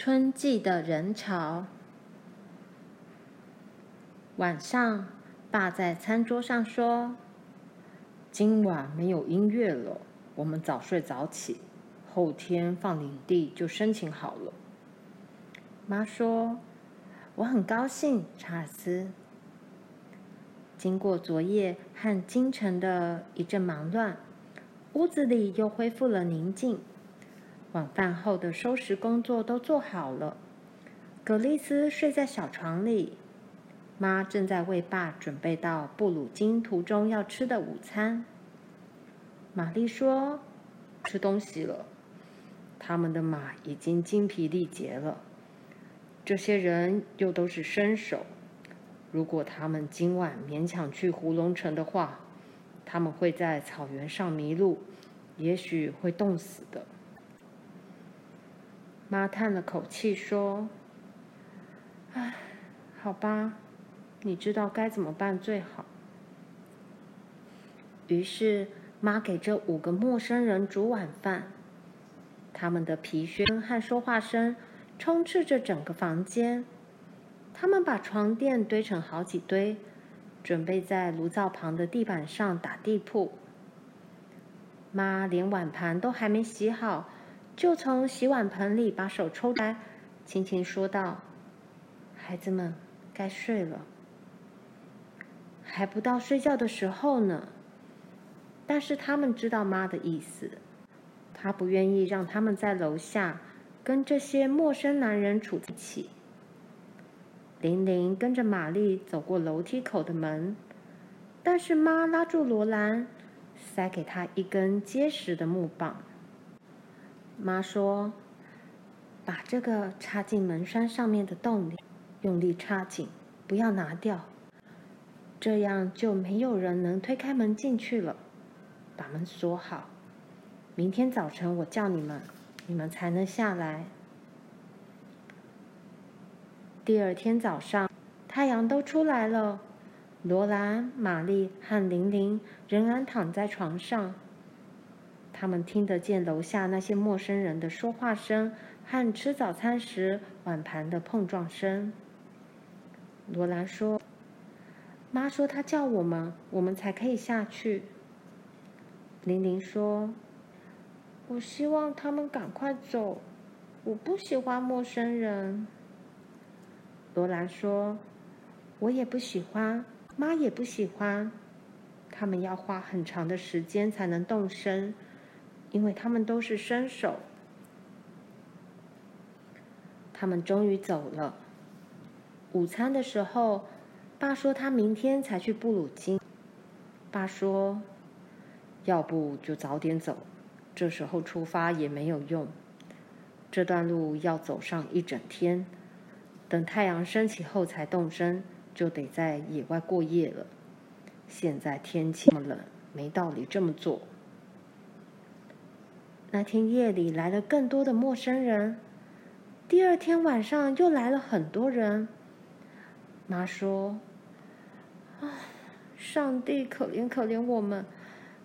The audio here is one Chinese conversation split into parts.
春季的人潮。晚上，爸在餐桌上说：“今晚没有音乐了，我们早睡早起，后天放领地就申请好了。”妈说：“我很高兴，查尔斯。”经过昨夜和今晨的一阵忙乱，屋子里又恢复了宁静。晚饭后的收拾工作都做好了，葛丽丝睡在小床里，妈正在为爸准备到布鲁金途中要吃的午餐。玛丽说：“吃东西了，他们的马已经精疲力竭了。这些人又都是身手，如果他们今晚勉强去胡龙城的话，他们会在草原上迷路，也许会冻死的。”妈叹了口气说：“唉，好吧，你知道该怎么办最好。”于是妈给这五个陌生人煮晚饭，他们的皮靴和说话声充斥着整个房间。他们把床垫堆成好几堆，准备在炉灶旁的地板上打地铺。妈连碗盘都还没洗好。就从洗碗盆里把手抽出来，轻轻说道：“孩子们，该睡了。还不到睡觉的时候呢。但是他们知道妈的意思，她不愿意让他们在楼下跟这些陌生男人处在一起。”玲玲跟着玛丽走过楼梯口的门，但是妈拉住罗兰，塞给她一根结实的木棒。妈说：“把这个插进门栓上面的洞里，用力插紧，不要拿掉。这样就没有人能推开门进去了。把门锁好。明天早晨我叫你们，你们才能下来。”第二天早上，太阳都出来了。罗兰、玛丽和玲玲仍然躺在床上。他们听得见楼下那些陌生人的说话声和吃早餐时碗盘的碰撞声。罗兰说：“妈说她叫我们，我们才可以下去。”玲玲说：“我希望他们赶快走，我不喜欢陌生人。”罗兰说：“我也不喜欢，妈也不喜欢。他们要花很长的时间才能动身。”因为他们都是身手，他们终于走了。午餐的时候，爸说他明天才去布鲁金。爸说：“要不就早点走，这时候出发也没有用。这段路要走上一整天，等太阳升起后才动身，就得在野外过夜了。现在天气这么冷，没道理这么做。”那天夜里来了更多的陌生人，第二天晚上又来了很多人。妈说：“啊，上帝可怜可怜我们，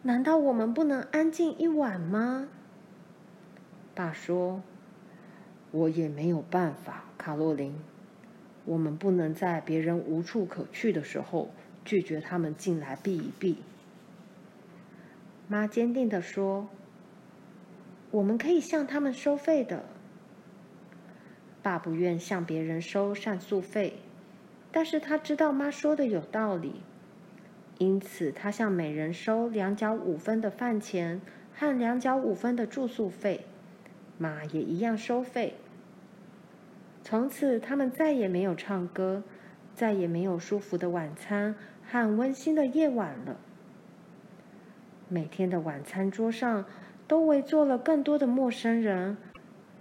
难道我们不能安静一晚吗？”爸说：“我也没有办法，卡洛琳，我们不能在别人无处可去的时候拒绝他们进来避一避。”妈坚定地说。我们可以向他们收费的。爸不愿向别人收膳宿费，但是他知道妈说的有道理，因此他向每人收两角五分的饭钱和两角五分的住宿费。妈也一样收费。从此，他们再也没有唱歌，再也没有舒服的晚餐和温馨的夜晚了。每天的晚餐桌上。都围坐了更多的陌生人，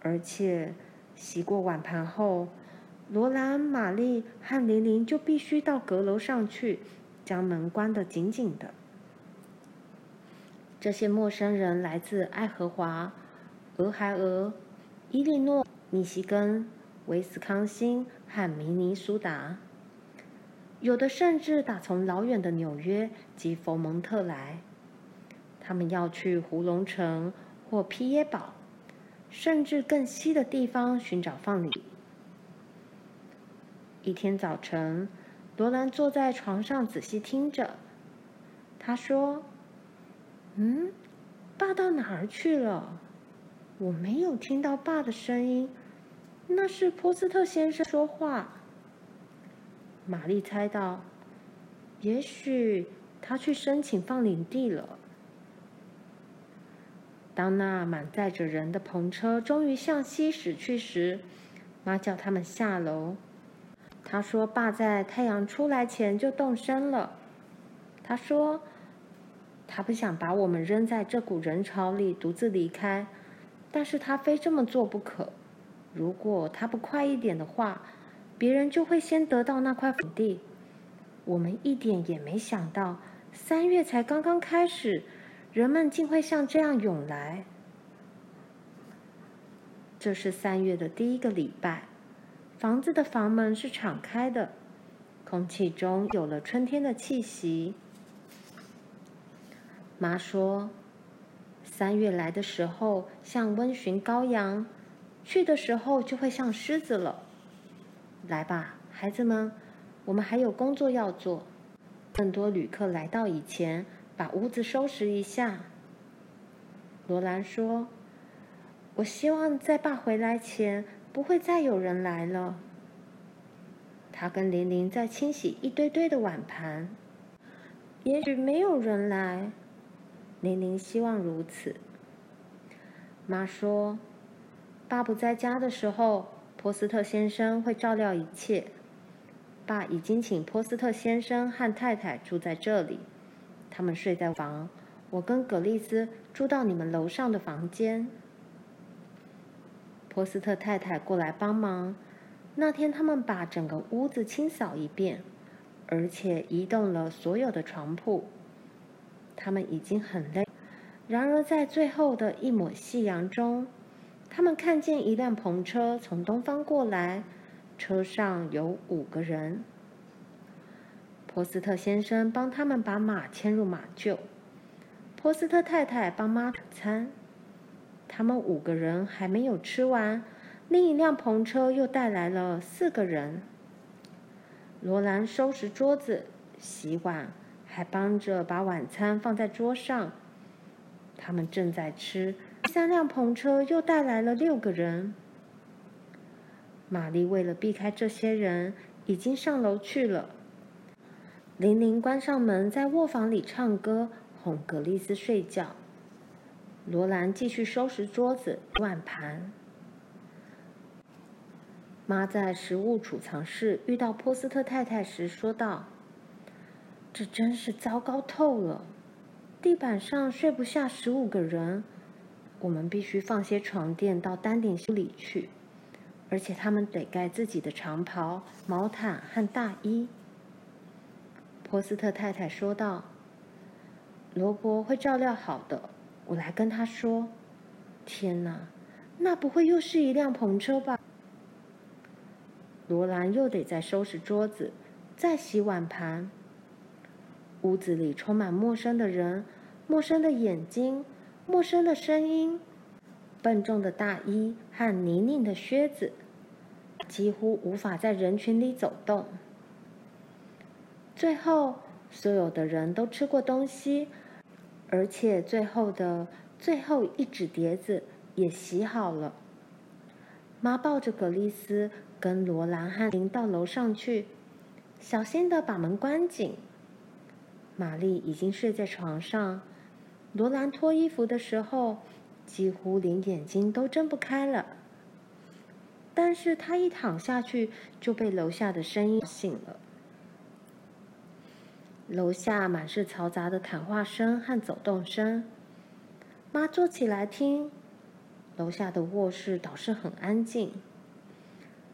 而且洗过碗盘后，罗兰、玛丽和玲玲就必须到阁楼上去，将门关得紧紧的。这些陌生人来自爱荷华、俄亥俄、伊利诺、密西根、威斯康星和明尼苏达，有的甚至打从老远的纽约及佛蒙特来。他们要去胡龙城或皮耶堡，甚至更西的地方寻找放领。一天早晨，罗兰坐在床上仔细听着。他说：“嗯，爸到哪儿去了？我没有听到爸的声音。那是波斯特先生说话。”玛丽猜到，也许他去申请放领地了。当那满载着人的篷车终于向西驶去时，妈叫他们下楼。他说：“爸在太阳出来前就动身了。”他说：“他不想把我们扔在这股人潮里独自离开，但是他非这么做不可。如果他不快一点的话，别人就会先得到那块土地。我们一点也没想到，三月才刚刚开始，人们竟会像这样涌来。这是三月的第一个礼拜。”房子的房门是敞开的，空气中有了春天的气息。妈说：“三月来的时候像温驯羔羊，去的时候就会像狮子了。”来吧，孩子们，我们还有工作要做。更多旅客来到以前，把屋子收拾一下。罗兰说：“我希望在爸回来前。”不会再有人来了。他跟玲玲在清洗一堆堆的碗盘。也许没有人来，玲玲希望如此。妈说：“爸不在家的时候，波斯特先生会照料一切。爸已经请波斯特先生和太太住在这里，他们睡在房，我跟葛丽丝住到你们楼上的房间。”波斯特太太过来帮忙。那天，他们把整个屋子清扫一遍，而且移动了所有的床铺。他们已经很累，然而在最后的一抹夕阳中，他们看见一辆篷车从东方过来，车上有五个人。波斯特先生帮他们把马牵入马厩，波斯特太太帮妈煮餐。他们五个人还没有吃完，另一辆篷车又带来了四个人。罗兰收拾桌子、洗碗，还帮着把晚餐放在桌上。他们正在吃。三辆篷车又带来了六个人。玛丽为了避开这些人，已经上楼去了。玲玲关上门，在卧房里唱歌，哄格丽丝睡觉。罗兰继续收拾桌子、碗盘。妈在食物储藏室遇到波斯特太太时说道：“这真是糟糕透了，地板上睡不下十五个人，我们必须放些床垫到丹顶修里去，而且他们得盖自己的长袍、毛毯和大衣。”波斯特太太说道：“罗伯会照料好的。”我来跟他说：“天哪，那不会又是一辆篷车吧？”罗兰又得再收拾桌子，再洗碗盘。屋子里充满陌生的人、陌生的眼睛、陌生的声音、笨重的大衣和泥泞的靴子，几乎无法在人群里走动。最后，所有的人都吃过东西。而且最后的最后一纸碟子也洗好了。妈抱着葛丽丝跟罗兰和林到楼上去，小心的把门关紧。玛丽已经睡在床上，罗兰脱衣服的时候几乎连眼睛都睁不开了。但是她一躺下去就被楼下的声音醒了。楼下满是嘈杂的谈话声和走动声。妈坐起来听，楼下的卧室倒是很安静。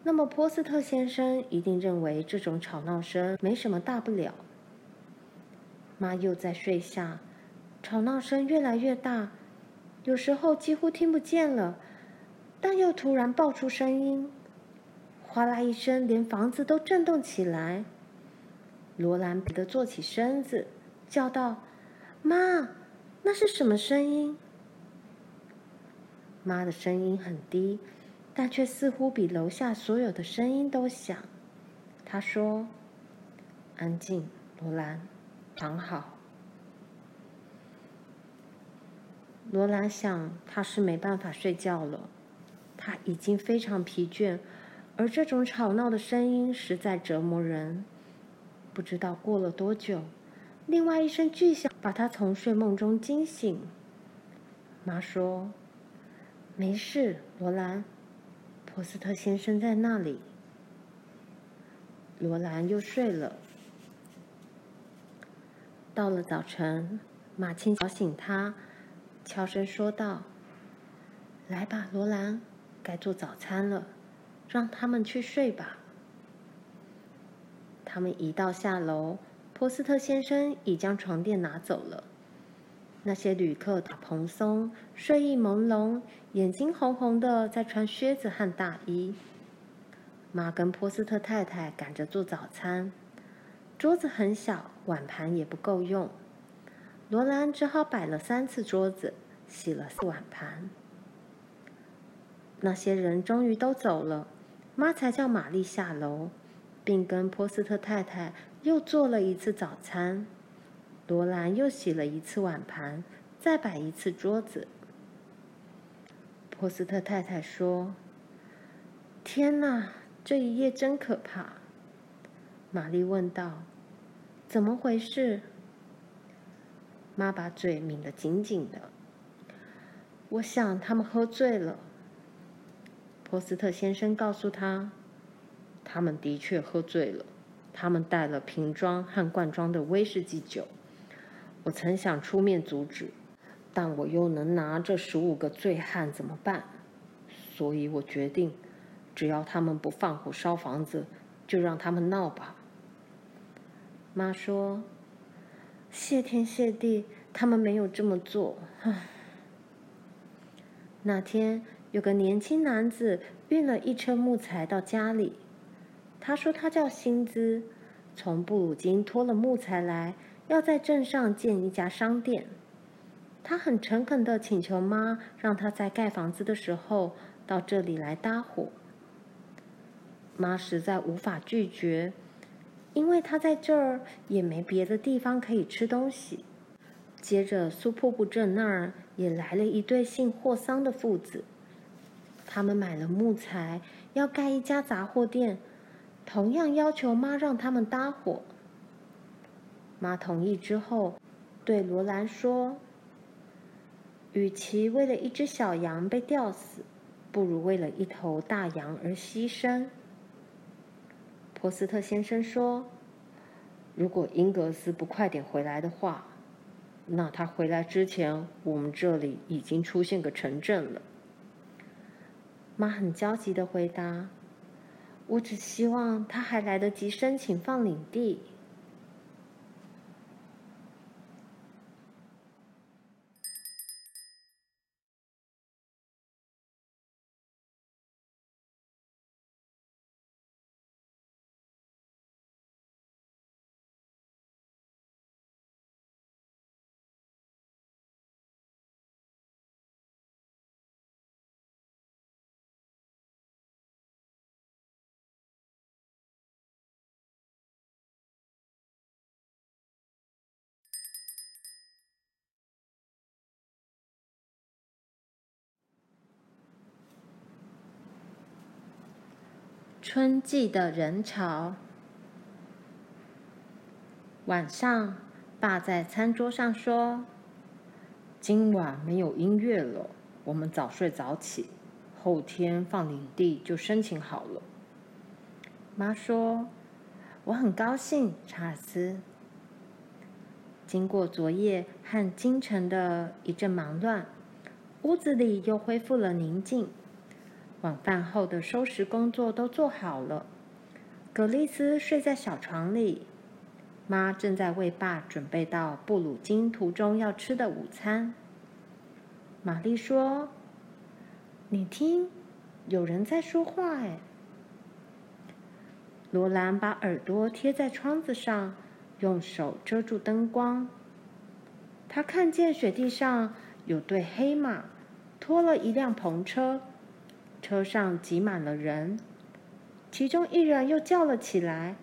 那么波斯特先生一定认为这种吵闹声没什么大不了。妈又在睡下，吵闹声越来越大，有时候几乎听不见了，但又突然爆出声音，哗啦一声，连房子都震动起来。罗兰急得坐起身子，叫道：“妈，那是什么声音？”妈的声音很低，但却似乎比楼下所有的声音都响。她说：“安静，罗兰，躺好。”罗兰想，他是没办法睡觉了，他已经非常疲倦，而这种吵闹的声音实在折磨人。不知道过了多久，另外一声巨响把他从睡梦中惊醒。妈说：“没事，罗兰，波斯特先生在那里。”罗兰又睡了。到了早晨，马青吵醒他，悄声说道：“来吧，罗兰，该做早餐了，让他们去睡吧。”他们一到下楼，波斯特先生已将床垫拿走了。那些旅客打蓬松，睡意朦胧，眼睛红红的，在穿靴子和大衣。妈跟波斯特太太赶着做早餐，桌子很小，碗盘也不够用。罗兰只好摆了三次桌子，洗了四碗盘。那些人终于都走了，妈才叫玛丽下楼，并跟波斯特太太又做了一次早餐。罗兰又洗了一次碗盘，再摆一次桌子。波斯特太太说：“天哪！”这一夜真可怕，玛丽问道：“怎么回事？”妈把嘴抿得紧紧的。我想他们喝醉了。波斯特先生告诉他：“他们的确喝醉了。他们带了瓶装和罐装的威士忌酒。我曾想出面阻止，但我又能拿这十五个醉汉怎么办？所以我决定。”只要他们不放火烧房子，就让他们闹吧。妈说：“谢天谢地，他们没有这么做。”。那天有个年轻男子运了一车木材到家里，他说他叫辛兹，从布鲁金拖了木材来，要在镇上建一家商店。他很诚恳地请求妈让他在盖房子的时候到这里来搭伙。妈实在无法拒绝，因为他在这儿也没别的地方可以吃东西。接着，苏瀑布镇那儿也来了一对姓霍桑的父子，他们买了木材，要盖一家杂货店，同样要求妈让他们搭伙。妈同意之后，对罗兰说：“与其为了一只小羊被吊死，不如为了一头大羊而牺牲。”波斯特先生说：“如果英格斯不快点回来的话，那他回来之前，我们这里已经出现个城镇了。”妈很焦急地回答：“我只希望他还来得及申请放领地。”春季的人潮。晚上，爸在餐桌上说：“今晚没有音乐了，我们早睡早起，后天放领地就申请好了。”妈说：“我很高兴，查尔斯。”经过昨夜和今晨的一阵忙乱，屋子里又恢复了宁静。晚饭后的收拾工作都做好了，葛丽丝睡在小床里，妈正在为爸准备到布鲁金途中要吃的午餐。玛丽说：“你听，有人在说话。”哎，罗兰把耳朵贴在窗子上，用手遮住灯光。他看见雪地上有对黑马。拖了一辆篷车，车上挤满了人。其中一人又叫了起来，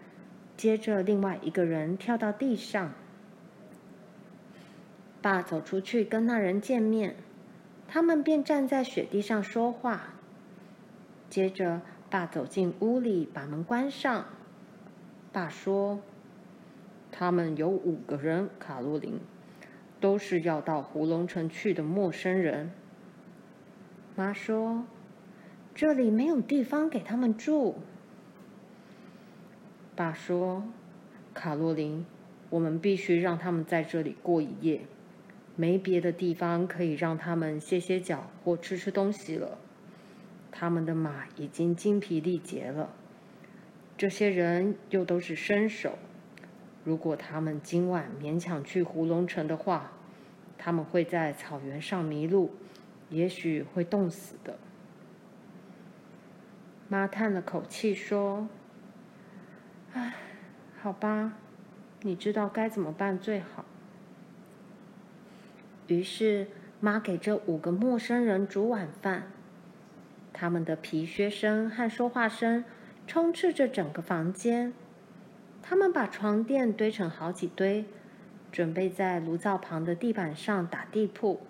接着另外一个人跳到地上。爸走出去跟那人见面，他们便站在雪地上说话。接着，爸走进屋里，把门关上。爸说：“他们有五个人，卡洛琳，都是要到胡龙城去的陌生人。”妈说：“这里没有地方给他们住。”爸说：“卡洛琳，我们必须让他们在这里过一夜，没别的地方可以让他们歇歇脚或吃吃东西了。他们的马已经精疲力竭了。这些人又都是生手，如果他们今晚勉强去胡龙城的话，他们会在草原上迷路。”也许会冻死的。妈叹了口气说：“唉，好吧，你知道该怎么办最好。”于是妈给这五个陌生人煮晚饭。他们的皮靴声和说话声充斥着整个房间。他们把床垫堆成好几堆，准备在炉灶旁的地板上打地铺。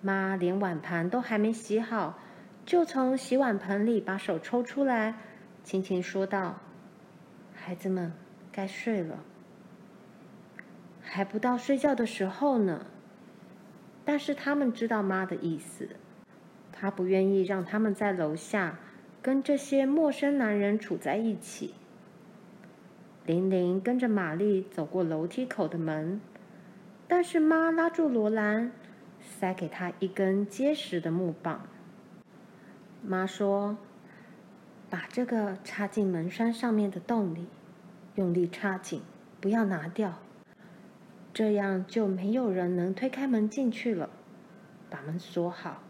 妈连碗盘都还没洗好，就从洗碗盆里把手抽出来，轻轻说道：“孩子们，该睡了。还不到睡觉的时候呢。”但是他们知道妈的意思，她不愿意让他们在楼下跟这些陌生男人处在一起。玲玲跟着玛丽走过楼梯口的门，但是妈拉住罗兰。塞给她一根结实的木棒。妈说：“把这个插进门栓上面的洞里，用力插紧，不要拿掉，这样就没有人能推开门进去了。把门锁好，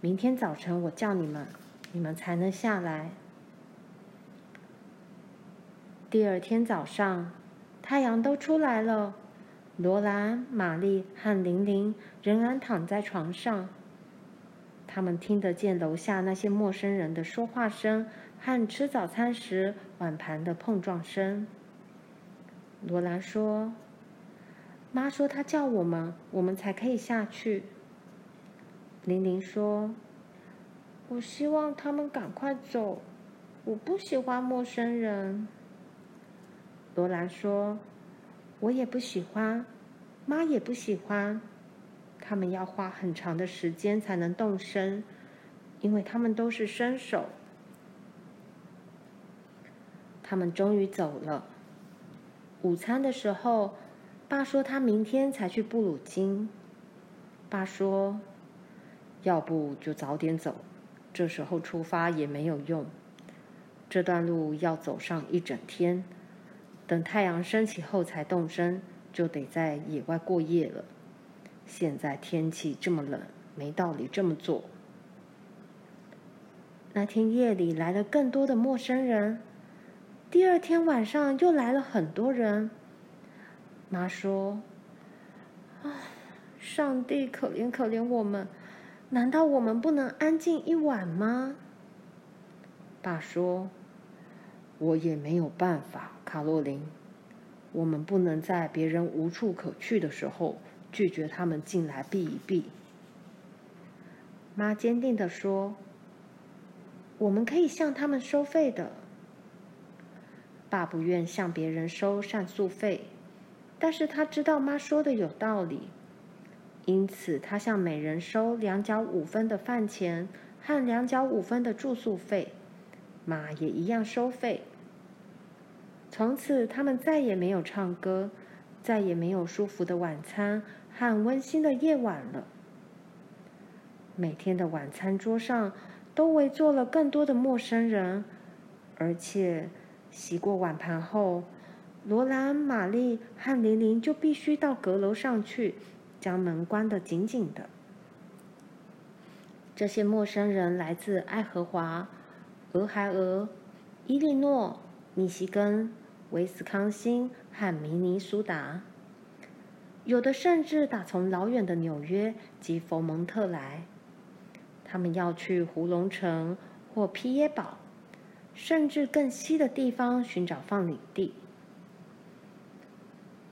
明天早晨我叫你们，你们才能下来。”第二天早上，太阳都出来了。罗兰、玛丽和玲玲仍然躺在床上。他们听得见楼下那些陌生人的说话声和吃早餐时碗盘的碰撞声。罗兰说：“妈说她叫我们，我们才可以下去。”玲玲说：“我希望他们赶快走，我不喜欢陌生人。”罗兰说。我也不喜欢，妈也不喜欢。他们要花很长的时间才能动身，因为他们都是生手。他们终于走了。午餐的时候，爸说他明天才去布鲁金。爸说，要不就早点走，这时候出发也没有用。这段路要走上一整天。等太阳升起后才动身，就得在野外过夜了。现在天气这么冷，没道理这么做。那天夜里来了更多的陌生人，第二天晚上又来了很多人。妈说：“啊，上帝可怜可怜我们，难道我们不能安静一晚吗？”爸说。我也没有办法，卡洛琳。我们不能在别人无处可去的时候拒绝他们进来避一避。妈坚定地说：“我们可以向他们收费的。”爸不愿向别人收膳宿费，但是他知道妈说的有道理，因此他向每人收两角五分的饭钱和两角五分的住宿费。妈也一样收费。从此，他们再也没有唱歌，再也没有舒服的晚餐和温馨的夜晚了。每天的晚餐桌上都围坐了更多的陌生人，而且洗过碗盘后，罗兰、玛丽和玲玲就必须到阁楼上去，将门关得紧紧的。这些陌生人来自爱荷华。俄亥俄、伊利诺、密西根、威斯康星和明尼苏达。有的甚至打从老远的纽约及佛蒙特来。他们要去胡龙城或皮耶堡，甚至更西的地方寻找放领地。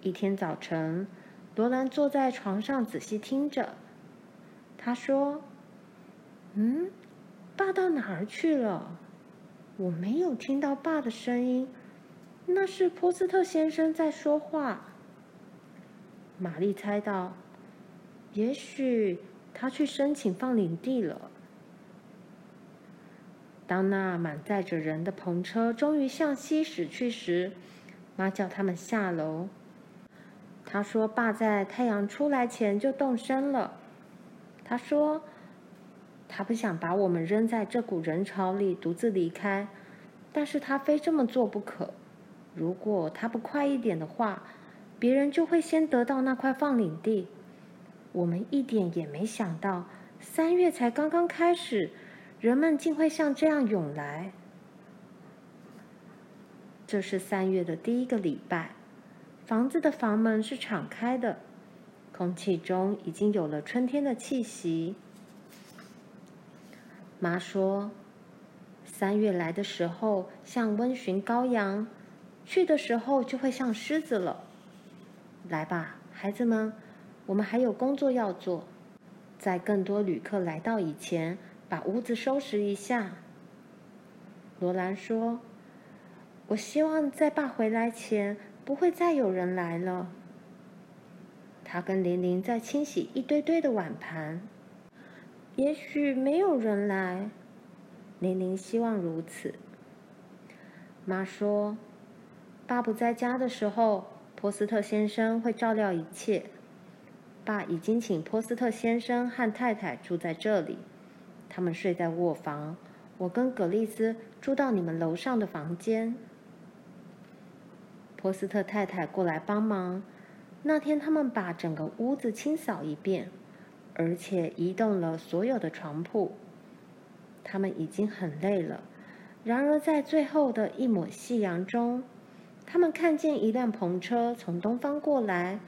一天早晨，罗兰坐在床上仔细听着。他说：“嗯，爸到哪儿去了？我没有听到爸的声音。那是波斯特先生在说话。”玛丽猜到，也许他去申请放领地了。当那满载着人的篷车终于向西驶去时，妈叫他们下楼。她说：“爸在太阳出来前就动身了。”他说：“他不想把我们扔在这股人潮里独自离开，但是他非这么做不可。如果他不快一点的话，别人就会先得到那块放领地。我们一点也没想到，三月才刚刚开始，人们竟会像这样涌来。这是三月的第一个礼拜，房子的房门是敞开的。”空气中已经有了春天的气息。妈说：“三月来的时候像温驯羔羊，去的时候就会像狮子了。来吧，孩子们，我们还有工作要做，在更多旅客来到以前，把屋子收拾一下。”罗兰说：“我希望在爸回来前，不会再有人来了。”他跟玲玲在清洗一堆堆的碗盘。也许没有人来，玲玲希望如此。妈说：“爸不在家的时候，波斯特先生会照料一切。爸已经请波斯特先生和太太住在这里，他们睡在卧房。我跟葛丽丝住到你们楼上的房间。波斯特太太过来帮忙。”那天，他们把整个屋子清扫一遍，而且移动了所有的床铺。他们已经很累了。然而，在最后的一抹夕阳中，他们看见一辆篷车从东方过来，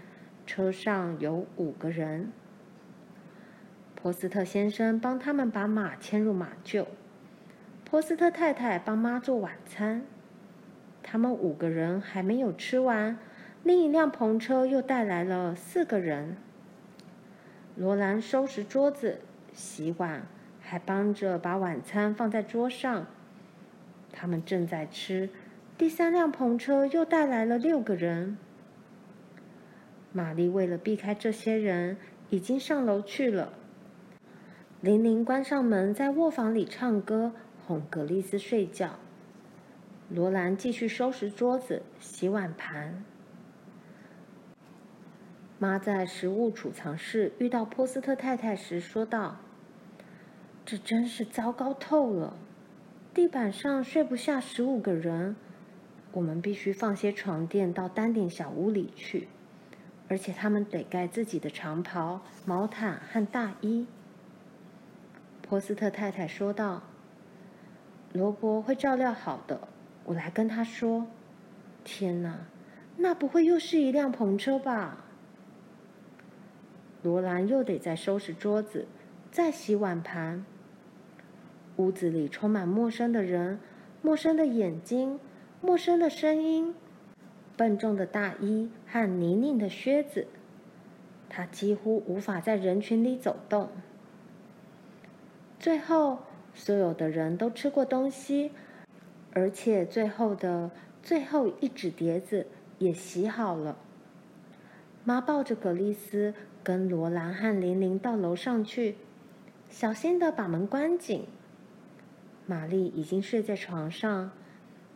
车上有五个人。波斯特先生帮他们把马牵入马厩，波斯特太太帮妈做晚餐。他们五个人还没有吃完。另一辆篷车又带来了四个人。罗兰收拾桌子、洗碗，还帮着把晚餐放在桌上。他们正在吃。第三辆篷车又带来了六个人。玛丽为了避开这些人，已经上楼去了。玲玲关上门，在卧房里唱歌，哄格丽丝睡觉。罗兰继续收拾桌子、洗碗盘。妈在食物储藏室遇到波斯特太太时说道：“这真是糟糕透了，地板上睡不下十五个人，我们必须放些床垫到丹顶小屋里去，而且他们得盖自己的长袍、毛毯和大衣。”波斯特太太说道：“罗伯会照料好的，我来跟他说。”天哪，那不会又是一辆篷车吧？罗兰又得再收拾桌子，再洗碗盘。屋子里充满陌生的人、陌生的眼睛、陌生的声音、笨重的大衣和泥泞的靴子。他几乎无法在人群里走动。最后，所有的人都吃过东西，而且最后的最后一只碟子也洗好了。妈抱着葛丽丝。跟罗兰和玲玲到楼上去，小心的把门关紧。玛丽已经睡在床上。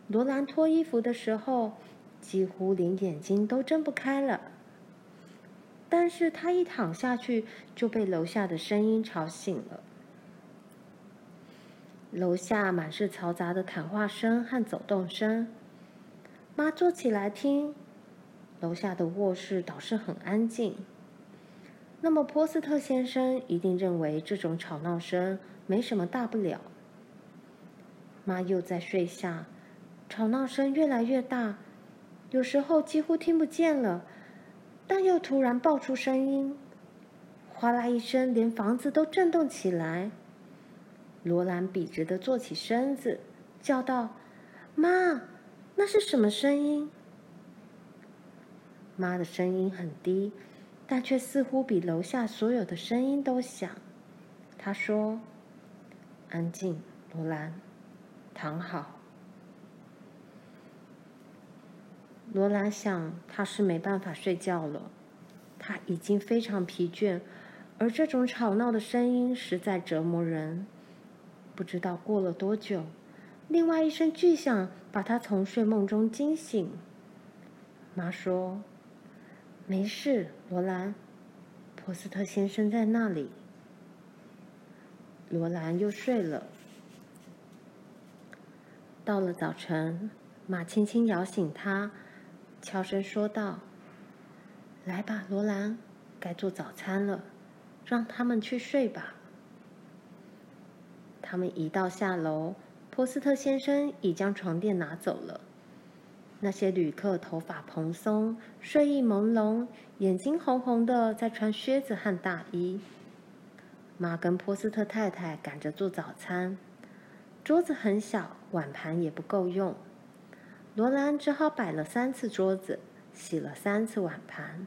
罗兰脱衣服的时候，几乎连眼睛都睁不开了。但是她一躺下去，就被楼下的声音吵醒了。楼下满是嘈杂的谈话声和走动声。妈坐起来听，楼下的卧室倒是很安静。那么波斯特先生一定认为这种吵闹声没什么大不了。妈又在睡下，吵闹声越来越大，有时候几乎听不见了，但又突然爆出声音，哗啦一声，连房子都震动起来。罗兰笔直地坐起身子，叫道：“妈，那是什么声音？”妈的声音很低，但却似乎比楼下所有的声音都响。她说：“安静，罗兰，躺好。”罗兰想，他是没办法睡觉了，他已经非常疲倦，而这种吵闹的声音实在折磨人。不知道过了多久，另外一声巨响把他从睡梦中惊醒。妈说：“没事，罗兰，波斯特先生在那里。”罗兰又睡了。到了早晨，马轻轻摇醒他，悄声说道：“来吧，罗兰，该做早餐了，让他们去睡吧。”他们一到下楼，波斯特先生已将床垫拿走了。那些旅客头发蓬松，睡意朦胧，眼睛红红的，在穿靴子和大衣。妈跟波斯特太太赶着做早餐，桌子很小，碗盘也不够用。罗兰只好摆了三次桌子，洗了三次碗盘。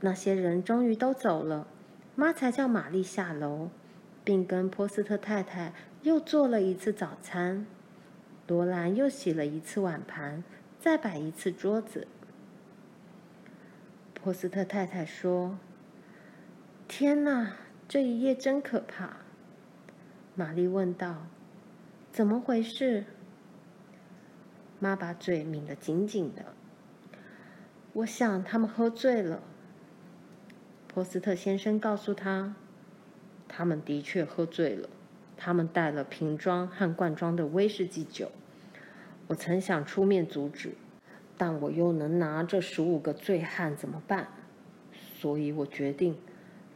那些人终于都走了，妈才叫玛丽下楼。并跟波斯特太太又做了一次早餐，罗兰又洗了一次碗盘，再摆一次桌子。波斯特太太说：“天哪，这一夜真可怕。”玛丽问道：“怎么回事？”妈把嘴抿得紧紧的。我想他们喝醉了。波斯特先生告诉他。他们的确喝醉了，他们带了瓶装和罐装的威士忌酒。我曾想出面阻止，但我又能拿这十五个醉汉怎么办？所以我决定，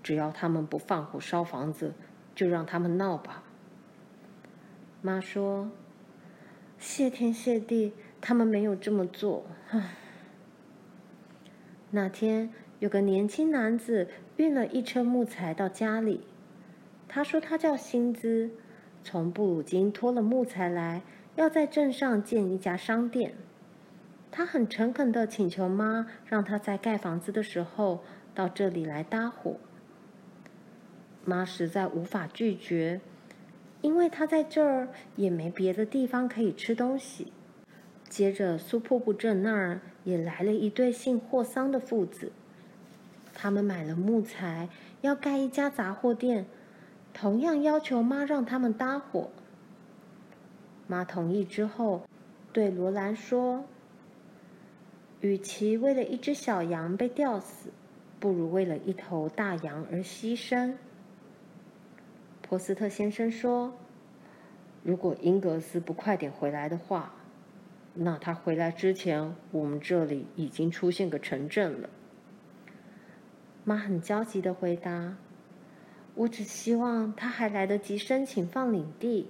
只要他们不放火烧房子，就让他们闹吧。妈说：“谢天谢地，他们没有这么做。”。那天有个年轻男子运了一车木材到家里。他说他叫辛兹，从布鲁金拖了木材来，要在镇上建一家商店。他很诚恳的请求妈让他在盖房子的时候到这里来搭伙。妈实在无法拒绝，因为他在这儿也没别的地方可以吃东西。接着，苏瀑布镇那儿也来了一对姓霍桑的父子，他们买了木材，要盖一家杂货店。同样要求妈让他们搭伙。妈同意之后，对罗兰说：“与其为了一只小羊被吊死，不如为了一头大羊而牺牲。”波斯特先生说：“如果英格斯不快点回来的话，那他回来之前，我们这里已经出现个城镇了。”妈很焦急的回答。我只希望他还来得及申请放领地。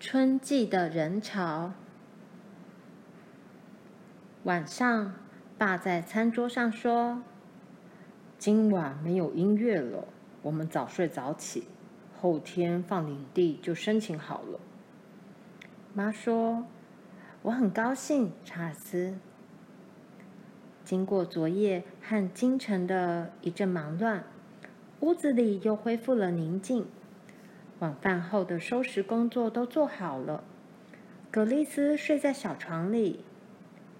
春季的人潮。晚上，爸在餐桌上说：“今晚没有音乐了，我们早睡早起，后天放领地就申请好了。”妈说：“我很高兴，查尔斯。”经过昨夜和今晨的一阵忙乱，屋子里又恢复了宁静。晚饭后的收拾工作都做好了，葛丽丝睡在小床里，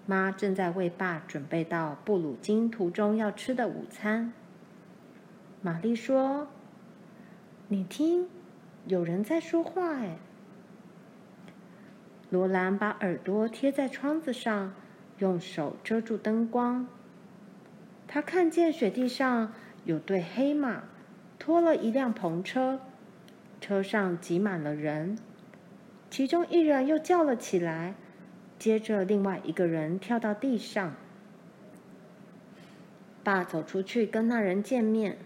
妈正在为爸准备到布鲁金途中要吃的午餐。玛丽说：“你听，有人在说话。”哎，罗兰把耳朵贴在窗子上，用手遮住灯光。他看见雪地上有对黑马拖了一辆篷车，车上挤满了人。其中一人又叫了起来，接着另外一个人跳到地上。爸走出去跟那人见面，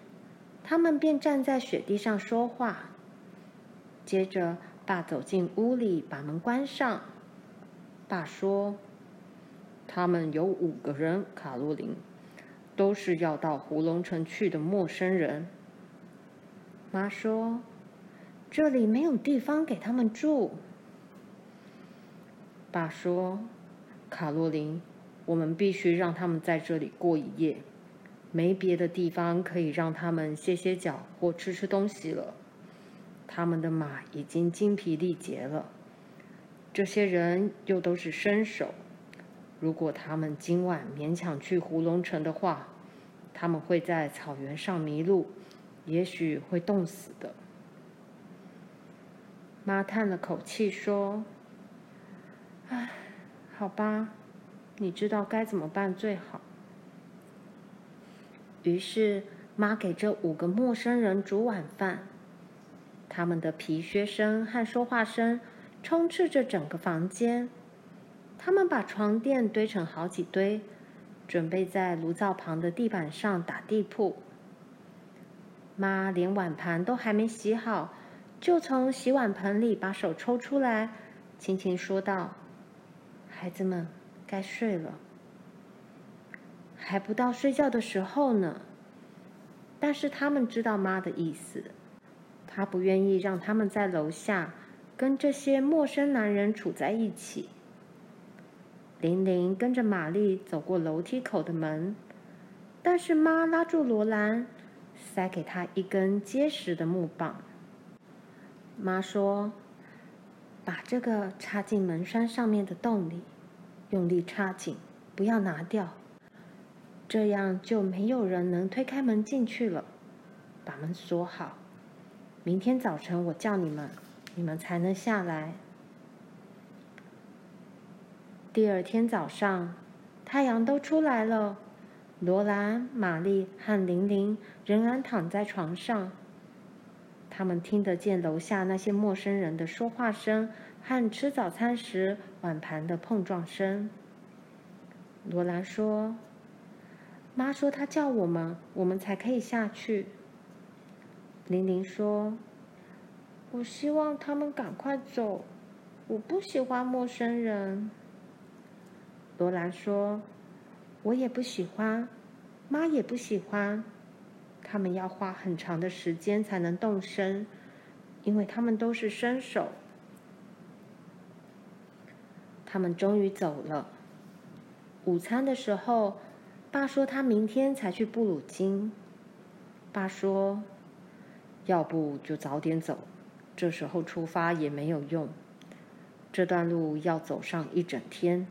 他们便站在雪地上说话。接着，爸走进屋里，把门关上。爸说：“他们有五个人，卡洛琳，都是要到胡龙城去的陌生人。”妈说：“这里没有地方给他们住。”爸说：“卡洛琳，我们必须让他们在这里过一夜。”没别的地方可以让他们歇歇脚或吃吃东西了。他们的马已经精疲力竭了。这些人又都是身手，如果他们今晚勉强去胡龙城的话，他们会在草原上迷路，也许会冻死的。妈叹了口气说：“唉，好吧，你知道该怎么办最好。”于是，妈给这五个陌生人煮晚饭。他们的皮靴声和说话声充斥着整个房间。他们把床垫堆成好几堆，准备在炉灶旁的地板上打地铺。妈连碗盘都还没洗好，就从洗碗盆里把手抽出来，轻轻说道：“孩子们，该睡了。”还不到睡觉的时候呢，但是他们知道妈的意思，她不愿意让他们在楼下跟这些陌生男人处在一起。玲玲跟着玛丽走过楼梯口的门，但是妈拉住罗兰，塞给她一根结实的木棒。妈说：“把这个插进门栓上面的洞里，用力插紧，不要拿掉。”这样就没有人能推开门进去了。把门锁好，明天早晨我叫你们，你们才能下来。第二天早上，太阳都出来了，罗兰、玛丽和玲玲仍然躺在床上。他们听得见楼下那些陌生人的说话声和吃早餐时碗盘的碰撞声。罗兰说。妈说：“她叫我们，我们才可以下去。”玲玲说：“我希望他们赶快走，我不喜欢陌生人。”罗兰说：“我也不喜欢，妈也不喜欢。他们要花很长的时间才能动身，因为他们都是身手。”他们终于走了。午餐的时候。爸说他明天才去布鲁金。爸说，要不就早点走，这时候出发也没有用。这段路要走上一整天，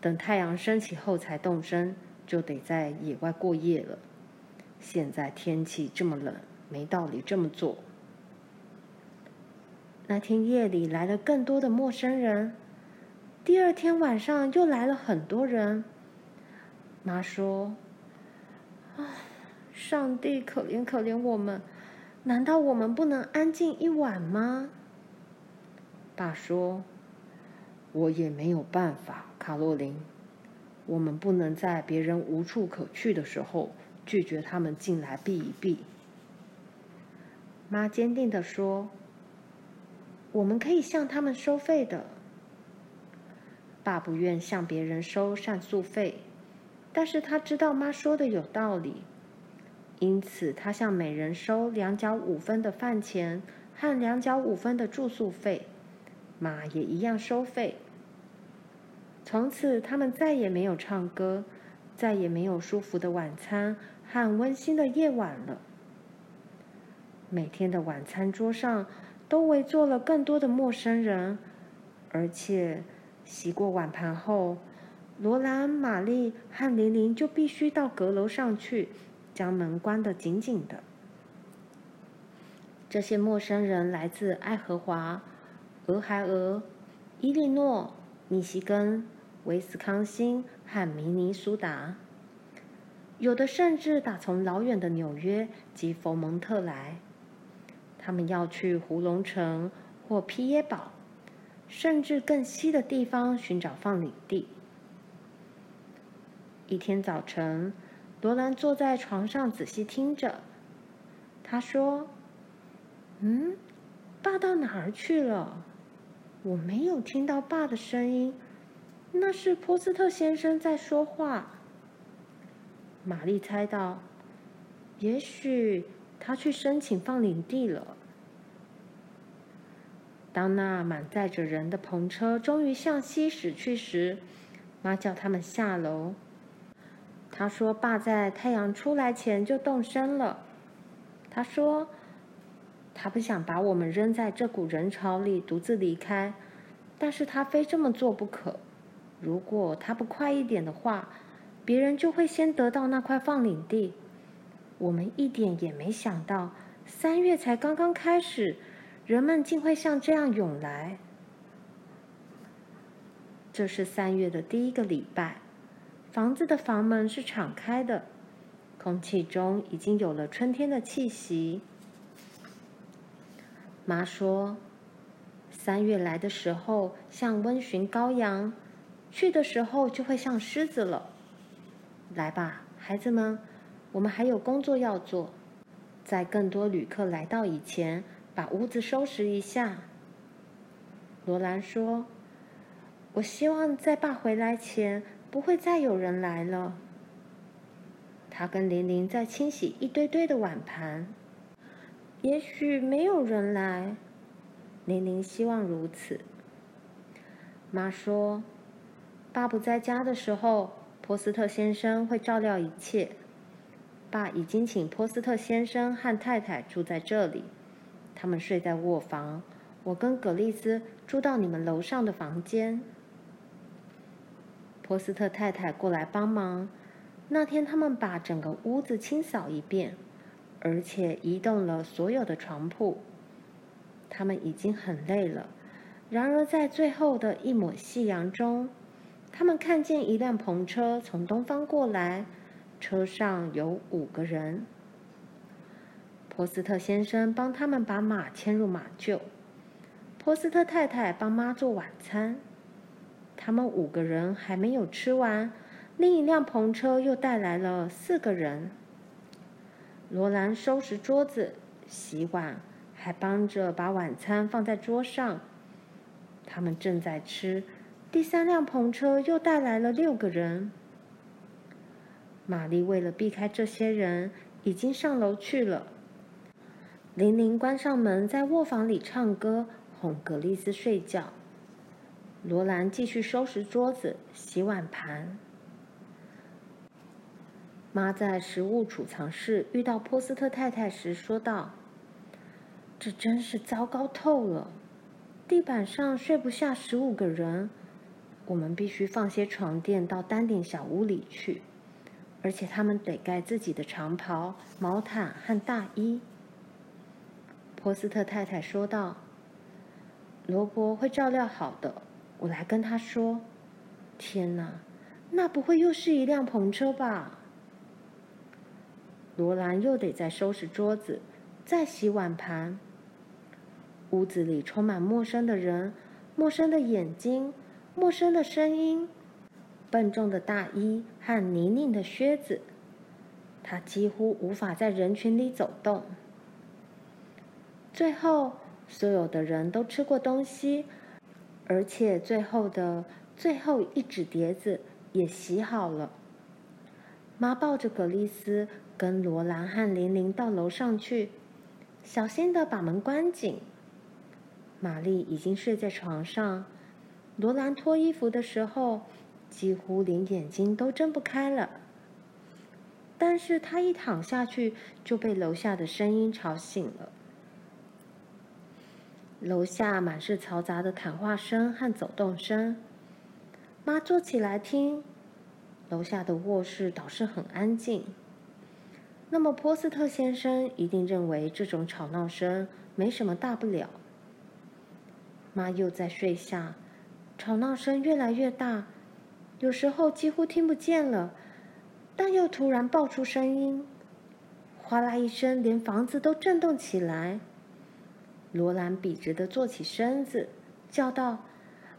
等太阳升起后才动身，就得在野外过夜了。现在天气这么冷，没道理这么做。那天夜里来了更多的陌生人，第二天晚上又来了很多人。妈说：“啊，上帝可怜可怜我们！难道我们不能安静一晚吗？”爸说：“我也没有办法，卡洛琳。我们不能在别人无处可去的时候拒绝他们进来避一避。”妈坚定地说：“我们可以向他们收费的。”爸不愿向别人收膳宿费。但是他知道妈说的有道理，因此他向每人收两角五分的饭钱和两角五分的住宿费，妈也一样收费。从此，他们再也没有唱歌，再也没有舒服的晚餐和温馨的夜晚了。每天的晚餐桌上都围坐了更多的陌生人，而且洗过碗盘后。罗兰、玛丽和玲玲就必须到阁楼上去，将门关得紧紧的。这些陌生人来自爱荷华、俄亥俄、伊利诺、密西根、威斯康星和明尼苏达，有的甚至打从老远的纽约及佛蒙特来。他们要去胡龙城或皮耶堡，甚至更西的地方寻找放领地。一天早晨，罗兰坐在床上仔细听着。他说：“嗯，爸到哪儿去了？我没有听到爸的声音。那是波斯特先生在说话。”玛丽猜到，也许他去申请放领地了。当那满载着人的篷车终于向西驶去时，妈叫他们下楼。他说：“爸在太阳出来前就动身了。”他说：“他不想把我们扔在这股人潮里独自离开，但是他非这么做不可。如果他不快一点的话，别人就会先得到那块放领地。我们一点也没想到，三月才刚刚开始，人们竟会像这样涌来。这是三月的第一个礼拜。”房子的房门是敞开的，空气中已经有了春天的气息。妈说：“三月来的时候像温驯羔羊，去的时候就会像狮子了。”来吧，孩子们，我们还有工作要做，在更多旅客来到以前，把屋子收拾一下。罗兰说：“我希望在爸回来前。”不会再有人来了。他跟玲玲在清洗一堆堆的碗盘。也许没有人来，玲玲希望如此。妈说：“爸不在家的时候，波斯特先生会照料一切。爸已经请波斯特先生和太太住在这里，他们睡在卧房。我跟葛丽丝住到你们楼上的房间。”波斯特太太过来帮忙。那天，他们把整个屋子清扫一遍，而且移动了所有的床铺。他们已经很累了。然而，在最后的一抹夕阳中，他们看见一辆篷车从东方过来，车上有五个人。波斯特先生帮他们把马牵入马厩，波斯特太太帮妈做晚餐。他们五个人还没有吃完，另一辆篷车又带来了四个人。罗兰收拾桌子、洗碗，还帮着把晚餐放在桌上。他们正在吃，第三辆篷车又带来了六个人。玛丽为了避开这些人，已经上楼去了。玲玲关上门，在卧房里唱歌，哄格丽丝睡觉。罗兰继续收拾桌子、洗碗盘。妈在食物储藏室遇到波斯特太太时说道：“这真是糟糕透了，地板上睡不下十五个人，我们必须放些床垫到单顶小屋里去，而且他们得盖自己的长袍、毛毯和大衣。”波斯特太太说道：“罗伯会照料好的。”我来跟他说：“天哪，那不会又是一辆篷车吧？”罗兰又得再收拾桌子，再洗碗盘。屋子里充满陌生的人、陌生的眼睛、陌生的声音、笨重的大衣和泥泞的靴子。他几乎无法在人群里走动。最后，所有的人都吃过东西。而且最后的最后一纸碟子也洗好了。妈抱着葛丽丝跟罗兰和玲玲到楼上去，小心的把门关紧。玛丽已经睡在床上。罗兰脱衣服的时候，几乎连眼睛都睁不开了。但是她一躺下去，就被楼下的声音吵醒了。楼下满是嘈杂的谈话声和走动声。妈坐起来听，楼下的卧室倒是很安静。那么波斯特先生一定认为这种吵闹声没什么大不了。妈又在睡下，吵闹声越来越大，有时候几乎听不见了，但又突然爆出声音，哗啦一声，连房子都震动起来。罗兰笔直地坐起身子，叫道：“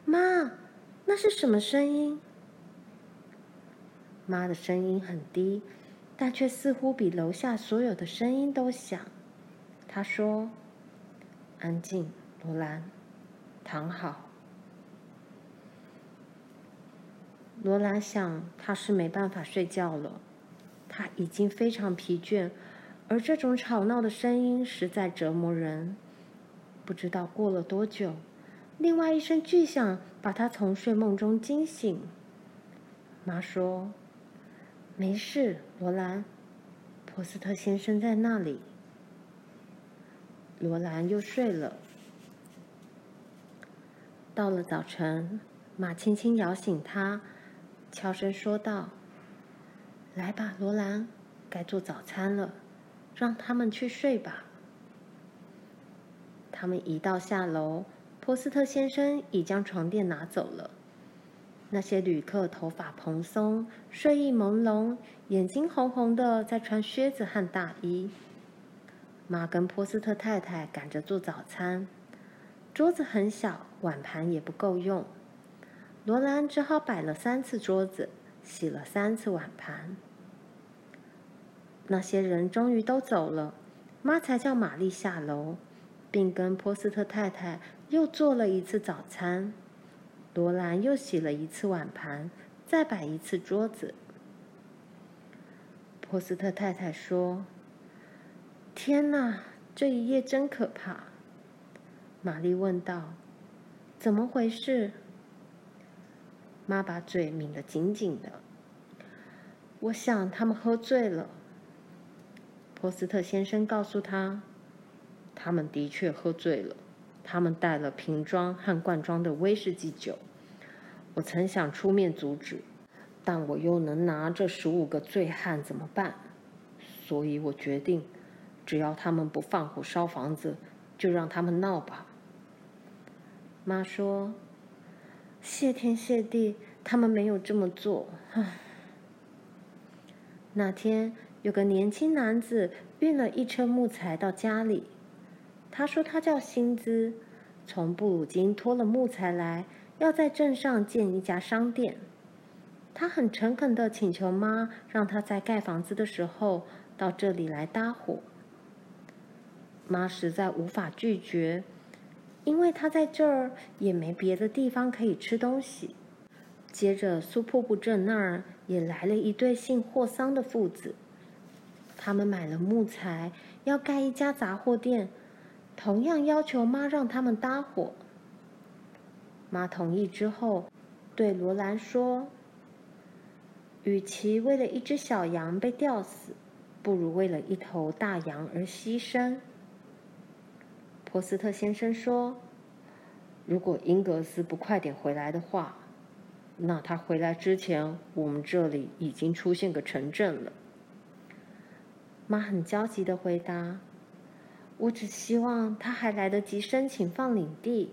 妈，那是什么声音？”妈的声音很低。但却似乎比楼下所有的声音都响。她说：“安静，罗兰，躺好。”罗兰想，他是没办法睡觉了。他已经非常疲倦，而这种吵闹的声音实在折磨人。不知道过了多久，另外一声巨响把他从睡梦中惊醒。妈说。没事，罗兰，波斯特先生在那里。罗兰又睡了。到了早晨，马轻轻摇醒他，悄声说道：“来吧，罗兰，该做早餐了，让他们去睡吧。”他们一到下楼，波斯特先生已将床垫拿走了。那些旅客头发蓬松，睡意朦胧，眼睛红红的，在穿靴子和大衣。妈跟波斯特太太赶着做早餐，桌子很小，碗盘也不够用。罗兰只好摆了三次桌子，洗了三次碗盘。那些人终于都走了，妈才叫玛丽下楼，并跟波斯特太太又做了一次早餐。罗兰又洗了一次碗盘，再摆一次桌子。波斯特太太说：“天哪，这一夜真可怕。”玛丽问道：“怎么回事？”妈把嘴抿得紧紧的。我想他们喝醉了。波斯特先生告诉他：“他们的确喝醉了。他们带了瓶装和罐装的威士忌酒。”我曾想出面阻止，但我又能拿这十五个醉汉怎么办？所以我决定，只要他们不放火烧房子，就让他们闹吧。妈说：“谢天谢地，他们没有这么做。”那天有个年轻男子运了一车木材到家里，他说他叫辛兹，从布鲁金拖了木材来。要在镇上建一家商店，他很诚恳地请求妈让他在盖房子的时候到这里来搭伙。妈实在无法拒绝，因为他在这儿也没别的地方可以吃东西。接着，苏瀑布镇那儿也来了一对姓霍桑的父子，他们买了木材，要盖一家杂货店，同样要求妈让他们搭伙。妈同意之后，对罗兰说：“与其为了一只小羊被吊死，不如为了一头大羊而牺牲。”波斯特先生说：“如果英格斯不快点回来的话，那他回来之前，我们这里已经出现个城镇了。”妈很焦急的回答：“我只希望他还来得及申请放领地。”